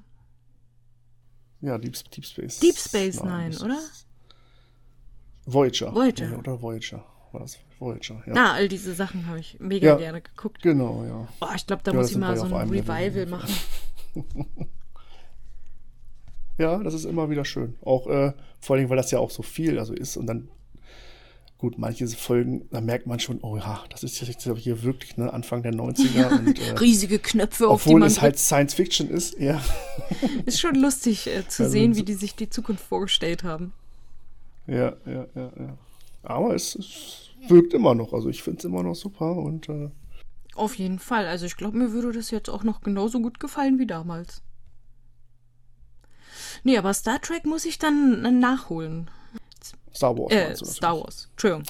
Ja, Deep, Deep Space. Deep Space Nine, das oder? Voyager. Voyager. Nee, oder Voyager. War das Voyager, ja. Na, all diese Sachen habe ich mega Ja. gerne geguckt. Genau, ja. Oh, ich glaube, da Ja, muss ich mal so ein. Revival machen. Ja, das ist immer wieder schön. Auch äh, vor allem, weil das ja auch so viel also ist und dann gut, manche Folgen, da merkt man schon, oh ja, das ist jetzt hier wirklich ne, Anfang der 90er und äh, Riesige Knöpfe, auf die obwohl man es halt. Science Fiction ist, ja. Ist schon lustig äh, zu Also sehen, wie die sich die Zukunft vorgestellt haben. Ja, ja, ja, ja. Aber es, es wirkt immer noch. Also ich finde es immer noch super und äh, Auf jeden Fall. Also ich glaube, mir würde das jetzt auch noch genauso gut gefallen wie damals. Nee, aber Star Trek muss ich dann äh, nachholen. Star Wars. Äh, du Star. Wars. Entschuldigung.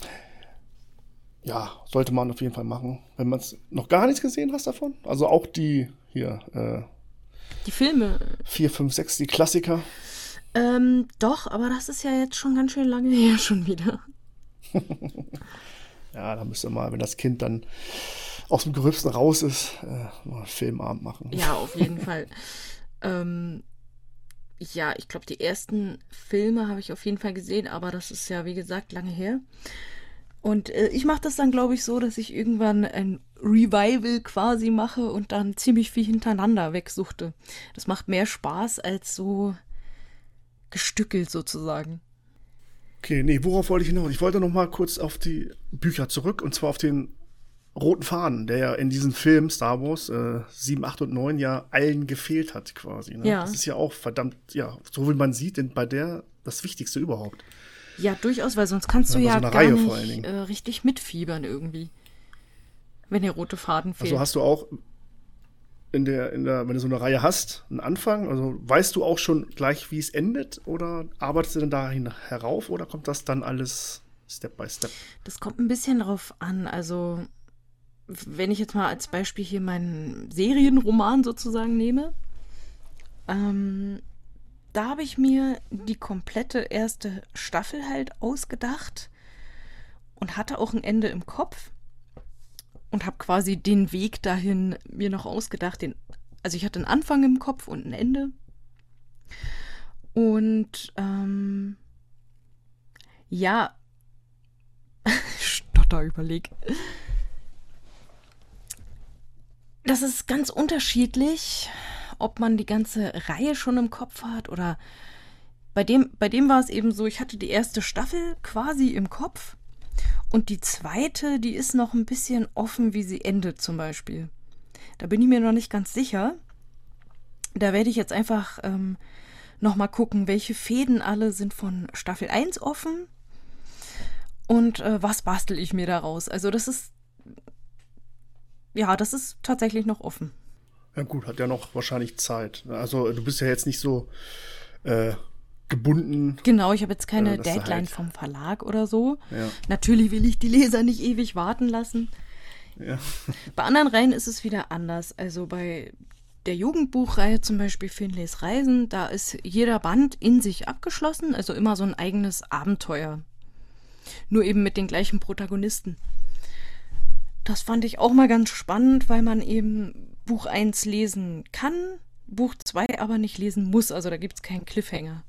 Ja, sollte man auf jeden Fall machen. Wenn man es noch gar nichts gesehen hast davon. Also auch die hier, äh, Die Filme. 4, 5, 6, die Klassiker. Ähm, doch, aber das ist ja jetzt schon ganz schön lange her schon wieder. Ja, da müsste mal, wenn das Kind dann aus dem Gröbsten raus ist, äh, mal einen Filmabend machen. Ja, auf jeden Fall. Ähm, ja, ich glaube, die ersten Filme habe ich auf jeden Fall gesehen, aber das ist ja, wie gesagt, lange her. Und äh, ich mache das dann, glaube ich, so, dass ich irgendwann ein Revival quasi mache und dann ziemlich viel hintereinander wegsuchte. Das macht mehr Spaß als so gestückelt sozusagen. Okay, nee, worauf wollte ich hinaus? Ich wollte noch mal kurz auf die Bücher zurück und zwar auf den roten Faden, der ja in diesem Film Star Wars äh, 7, 8 und 9 ja allen gefehlt hat quasi. Ne? Ja. Das ist ja auch verdammt, ja, so wie man sieht, denn bei der das Wichtigste überhaupt. Ja, durchaus, weil sonst kannst du Ja, ja, so gar Reihe vor allen nicht Dingen. äh, richtig mitfiebern irgendwie. Wenn der rote Faden fehlt. Also hast du auch in der, in der, wenn du so eine Reihe hast, einen Anfang, also weißt du auch schon gleich, wie es endet oder arbeitest du denn dahin herauf oder kommt das dann alles Step by Step? Das kommt ein bisschen drauf an. Also, wenn ich jetzt mal als Beispiel hier meinen Serienroman sozusagen nehme, ähm, da habe ich mir die komplette erste Staffel halt ausgedacht und hatte auch ein Ende im Kopf und habe quasi den Weg dahin mir noch ausgedacht. Den, also ich hatte einen Anfang im Kopf und ein Ende. Und ähm, ja, Stotter überleg. Das ist ganz unterschiedlich, ob man die ganze Reihe schon im Kopf hat oder bei dem, bei dem war es eben so, ich hatte die erste Staffel quasi im Kopf und die zweite, die ist noch ein bisschen offen, wie sie endet zum Beispiel. Da bin ich mir noch nicht ganz sicher. Da werde ich jetzt einfach ähm, noch mal gucken, welche Fäden alle sind von Staffel 1 offen und äh, was bastel ich mir daraus. Also das ist, ja, das ist tatsächlich noch offen. Ja gut, hat ja noch wahrscheinlich Zeit. Also du bist ja jetzt nicht so äh, gebunden. Genau, ich habe jetzt keine du Deadline halt- vom Verlag oder so. Ja. Natürlich will ich die Leser nicht ewig warten lassen. Ja. Bei anderen Reihen ist es wieder anders. Also bei der Jugendbuchreihe zum Beispiel Finlays Reisen, da ist jeder Band in sich abgeschlossen, also immer so ein eigenes Abenteuer. Nur eben mit den gleichen Protagonisten. Das fand ich auch mal ganz spannend, weil man eben Buch 1 lesen kann, Buch 2 aber nicht lesen muss. Also da gibt es keinen Cliffhanger.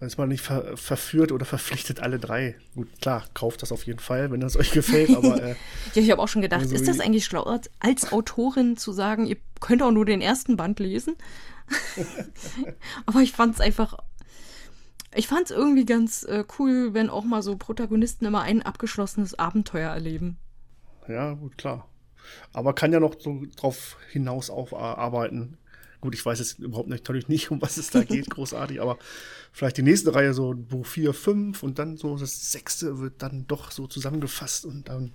Dann ist man nicht ver verführt oder verpflichtet, alle drei. Gut, klar, kauft das auf jeden Fall, wenn das euch gefällt, aber äh, Ja, ich habe auch schon gedacht, ist das eigentlich schlau, als- als Autorin zu sagen, ihr könnt auch nur den ersten Band lesen? Aber ich fand es einfach. Ich fand es irgendwie ganz äh, cool, wenn auch mal so Protagonisten immer ein abgeschlossenes Abenteuer erleben. Ja, gut, klar. Aber kann ja noch so drauf hinaus aufarbeiten. Gut, ich weiß jetzt überhaupt nicht, natürlich nicht, um was es da geht, großartig, aber vielleicht die nächste Reihe, so Buch 4, 5 und dann so das sechste wird dann doch so zusammengefasst und dann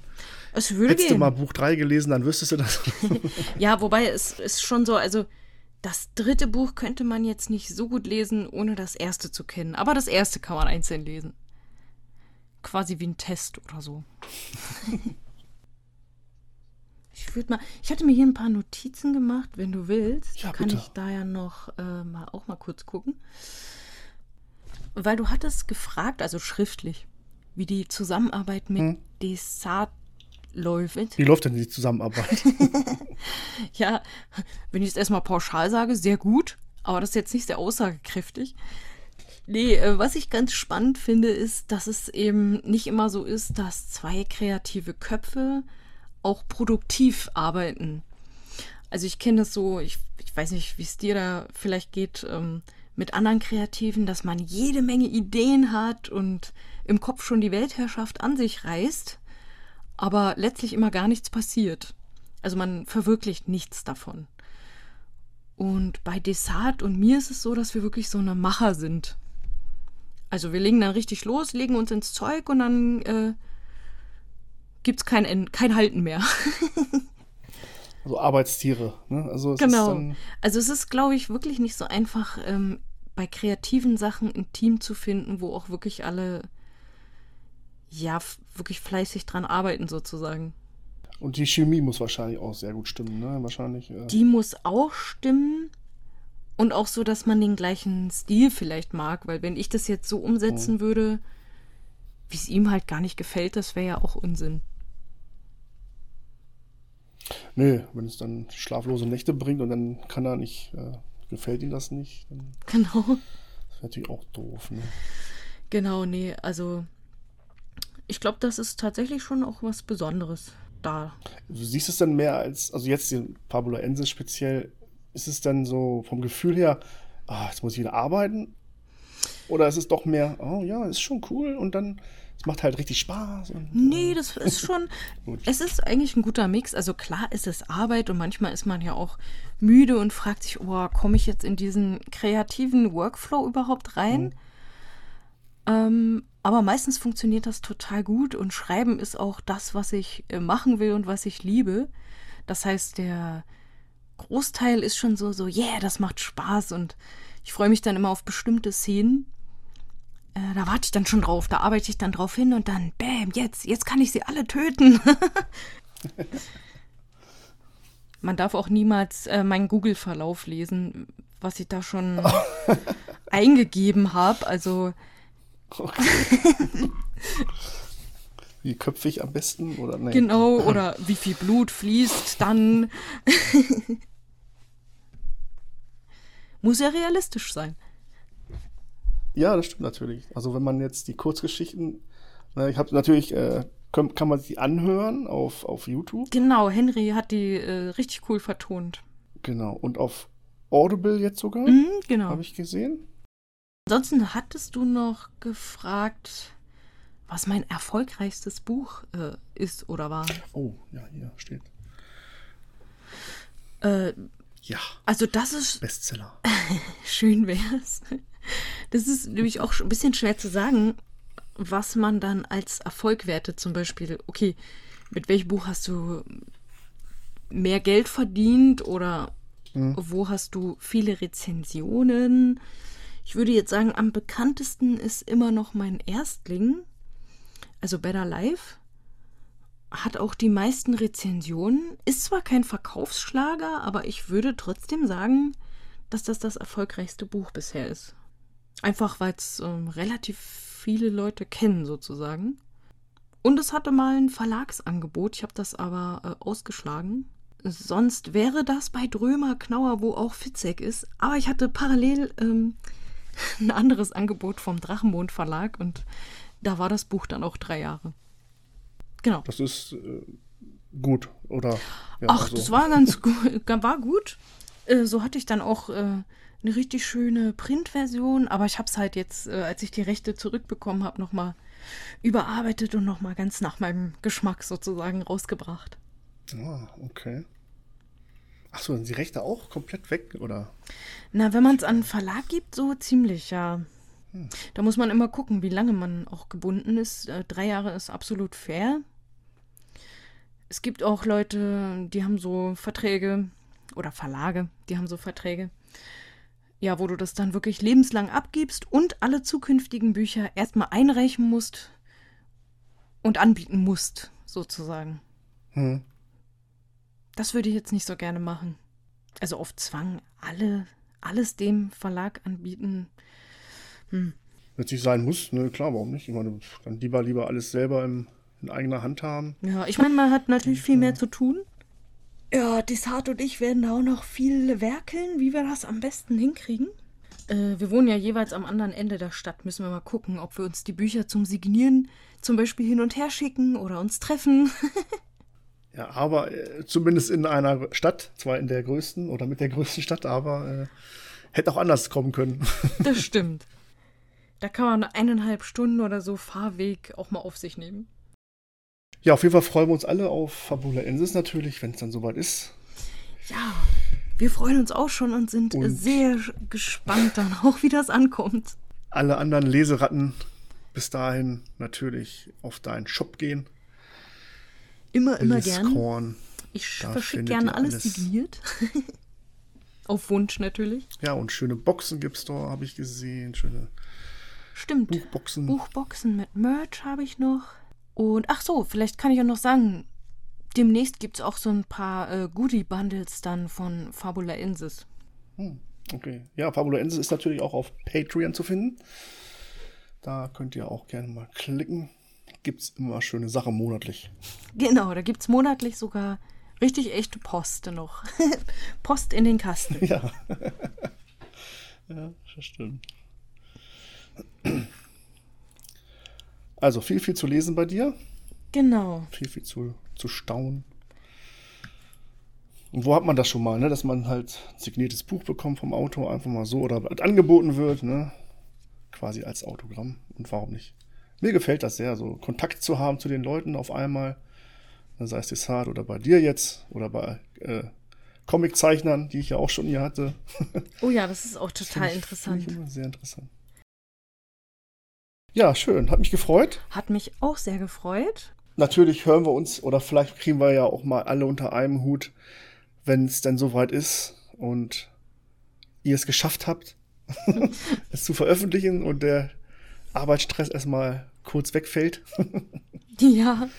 Es würde hättest gehen. du mal Buch 3 gelesen, dann wüsstest du das. Ja, wobei es ist schon so, also das dritte Buch könnte man jetzt nicht so gut lesen, ohne das erste zu kennen. Aber das erste kann man einzeln lesen. Quasi wie ein Test oder so. Ich würde mal, ich hatte mir hier ein paar Notizen gemacht, wenn du willst. Ja, kann bitte. ich da ja noch äh, mal auch mal kurz gucken. Weil du hattest gefragt, also schriftlich, wie die Zusammenarbeit mit Hm. Desart läuft. Wie läuft denn die Zusammenarbeit? Ja, wenn ich es erstmal pauschal sage, sehr gut, aber das ist jetzt nicht sehr aussagekräftig. Nee, äh, was ich ganz spannend finde, ist, dass es eben nicht immer so ist, dass zwei kreative Köpfe auch produktiv arbeiten. Also ich kenne das so, ich, ich weiß nicht, wie es dir da vielleicht geht ähm, mit anderen Kreativen, dass man jede Menge Ideen hat und im Kopf schon die Weltherrschaft an sich reißt, aber letztlich immer gar nichts passiert. Also man verwirklicht nichts davon. Und bei Desart und mir ist es so, dass wir wirklich so eine Macher sind. Also wir legen dann richtig los, legen uns ins Zeug und dann äh, gibt es kein, kein Halten mehr. Also Arbeitstiere. Ne? Also es genau. Also es ist, glaube ich, wirklich nicht so einfach, ähm, bei kreativen Sachen ein Team zu finden, wo auch wirklich alle ja wirklich fleißig dran arbeiten sozusagen. und die Chemie muss wahrscheinlich auch sehr gut stimmen. Ne? Wahrscheinlich. Äh, Die muss auch stimmen und auch so, dass man den gleichen Stil vielleicht mag, weil wenn ich das jetzt so umsetzen würde, wie es ihm halt gar nicht gefällt, das wäre ja auch Unsinn. Nö, wenn es dann schlaflose Nächte bringt und dann kann er nicht, äh, gefällt ihm das nicht, dann Genau. ist natürlich auch doof. Ne? Genau, nee, also ich glaube, das ist tatsächlich schon auch was Besonderes da. Du siehst es dann mehr als, also jetzt den Pablo Ense speziell, ist es dann so vom Gefühl her, ah, jetzt muss ich wieder arbeiten? Oder ist es doch mehr, oh ja, ist schon cool und dann, es macht halt richtig Spaß. Und, Nee, das ist schon. Es ist eigentlich ein guter Mix. Also klar ist es Arbeit und manchmal ist man ja auch müde und fragt sich, oh, komme ich jetzt in diesen kreativen Workflow überhaupt rein? Ähm, aber meistens funktioniert das total gut und Schreiben ist auch das, was ich äh, machen will und was ich liebe. Das heißt, der Großteil ist schon so, so, yeah, das macht Spaß und ich freue mich dann immer auf bestimmte Szenen. Äh, da warte ich dann schon drauf, da arbeite ich dann drauf hin und dann, bam, jetzt, jetzt kann ich sie alle töten. Man darf auch niemals äh, meinen Google-Verlauf lesen, was ich da schon eingegeben habe. Also, Wie köpfe ich am besten? Oder nee. genau, oder wie viel Blut fließt dann. Muss ja realistisch sein. Ja, das stimmt natürlich. Also wenn man jetzt die Kurzgeschichten, na, ich habe natürlich, äh, kann, kann man sie anhören auf, auf YouTube, Genau, Henry hat die äh, richtig cool vertont. genau, und auf Audible jetzt sogar, Mhm, genau. habe ich gesehen. Ansonsten hattest du noch gefragt, was mein erfolgreichstes Buch äh, ist oder war. Oh, ja, hier steht. Äh, Ja, also das ist Bestseller. schön wär's. Das ist nämlich auch ein bisschen schwer zu sagen, was man dann als Erfolg wertet. Zum Beispiel, okay, mit welchem Buch hast du mehr Geld verdient oder wo hast du viele Rezensionen? Ich würde jetzt sagen, am bekanntesten ist immer noch mein Erstling, also Better Life. Hat auch die meisten Rezensionen. Ist zwar kein Verkaufsschlager, aber ich würde trotzdem sagen, dass das das erfolgreichste Buch bisher ist. Einfach weil es ähm, relativ viele Leute kennen sozusagen. Und es hatte mal ein Verlagsangebot, ich habe das aber äh, ausgeschlagen. Sonst wäre das bei Drömer Knauer, wo auch Fitzek ist. Aber ich hatte parallel ähm, ein anderes Angebot vom Drachenmond Verlag und da war das Buch dann auch drei Jahre. Genau. Das ist äh, gut, oder? Ja, Ach, also- das war ganz gut. War gut. Äh, so hatte ich dann auch äh, eine richtig schöne Printversion, aber ich habe es halt jetzt, äh, als ich die Rechte zurückbekommen habe, nochmal überarbeitet und nochmal ganz nach meinem Geschmack sozusagen rausgebracht. Ah, okay. Achso, sind die Rechte auch komplett weg, oder? Na, wenn man es an einen Verlag gibt, so ziemlich, ja. Da muss man immer gucken, wie lange man auch gebunden ist. Äh, drei Jahre ist absolut fair. Es gibt auch Leute, die haben so Verträge oder Verlage, die haben so Verträge. Ja, wo du das dann wirklich lebenslang abgibst und alle zukünftigen Bücher erstmal einreichen musst und anbieten musst, sozusagen. Hm. Das würde ich jetzt nicht so gerne machen. Also auf Zwang alle, alles dem Verlag anbieten. Hm. Wenn es nicht sein muss, ne, klar, warum nicht? Ich meine, dann lieber lieber alles selber im, in eigener Hand haben. Ja, ich meine, man hat natürlich viel mehr zu tun. Ja, Desart und ich werden da auch noch viel werkeln, wie wir das am besten hinkriegen. Äh, wir wohnen ja jeweils am anderen Ende der Stadt. Müssen wir mal gucken, ob wir uns die Bücher zum Signieren zum Beispiel hin und her schicken oder uns treffen. Ja, aber äh, zumindest in einer Stadt, zwar in der größten oder mit der größten Stadt, aber äh, hätte auch anders kommen können. das stimmt. Da kann man eineinhalb Stunden oder so Fahrweg auch mal auf sich nehmen. Ja, auf jeden Fall freuen wir uns alle auf Fabula Ensis natürlich, wenn es dann soweit ist. Ja, wir freuen uns auch schon und sind Und- sehr gespannt dann auch, wie das ankommt. Alle anderen Leseratten bis dahin natürlich auf deinen Shop gehen. Immer, immer gern. Ich verschicke gerne alles alles. signiert. Auf Wunsch natürlich. Ja, und schöne Boxen gibt's da, habe ich gesehen. Schöne Stimmt. Buchboxen. Buchboxen mit Merch habe ich noch. Und ach so, vielleicht kann ich auch noch sagen, demnächst gibt es auch so ein paar äh, Goodie-Bundles dann von Fabula Insis. Okay. Ja, Fabula Ensis ist natürlich auch auf Patreon zu finden. Da könnt ihr auch gerne mal klicken. Gibt's immer schöne Sachen monatlich. Genau, da gibt es monatlich sogar richtig echte Post noch. Post in den Kasten. Ja. ja, das stimmt. Also viel, viel zu lesen bei dir. Genau. Viel, viel zu, zu staunen. Und wo hat man das schon mal, ne? Dass man halt ein signiertes Buch bekommt vom Autor, einfach mal so oder angeboten wird, ne? Quasi als Autogramm. Und warum nicht? Mir gefällt das sehr, so Kontakt zu haben zu den Leuten auf einmal. Sei es Desart oder bei dir jetzt oder bei äh, Comiczeichnern, die ich ja auch schon hier hatte. Oh ja, das ist auch total ich- interessant. Sehr interessant. Ja, schön. Hat mich gefreut. Hat mich auch sehr gefreut. Natürlich hören wir uns oder vielleicht kriegen wir ja auch mal alle unter einem Hut, wenn es denn soweit ist und ihr es geschafft habt, es zu veröffentlichen und der Arbeitsstress erstmal kurz wegfällt. Ja.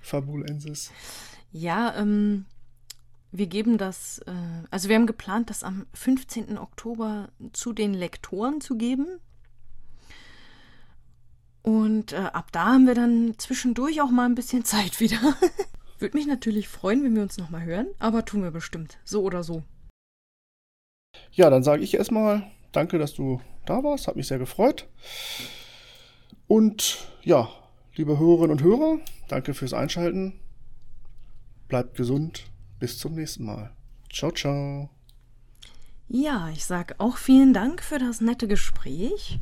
Fabulensis. Ja, ähm, wir geben das, äh, also wir haben geplant, das am 15. Oktober zu den Lektoren zu geben. Und äh, ab da haben wir dann zwischendurch auch mal ein bisschen Zeit wieder. Würde mich natürlich freuen, wenn wir uns nochmal hören, aber tun wir bestimmt, so oder so. Ja, dann sage ich erstmal danke, dass du da warst. Hat mich sehr gefreut. Und ja, liebe Hörerinnen und Hörer, danke fürs Einschalten. Bleibt gesund. Bis zum nächsten Mal. Ciao, ciao. Ja, ich sag auch vielen Dank für das nette Gespräch.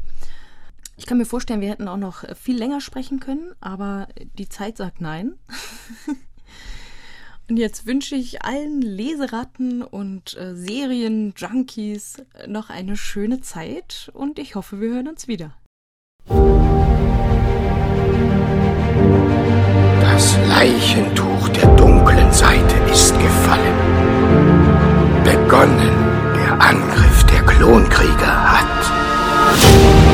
Ich kann mir vorstellen, wir hätten auch noch viel länger sprechen können, aber die Zeit sagt nein. Und jetzt wünsche ich allen Leseratten und äh, Serien-Junkies noch eine schöne Zeit und ich hoffe, wir hören uns wieder. Das Leichentuch der dunklen Seite ist gefallen. Begonnen der Angriff der Klonkrieger hat.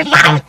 every time.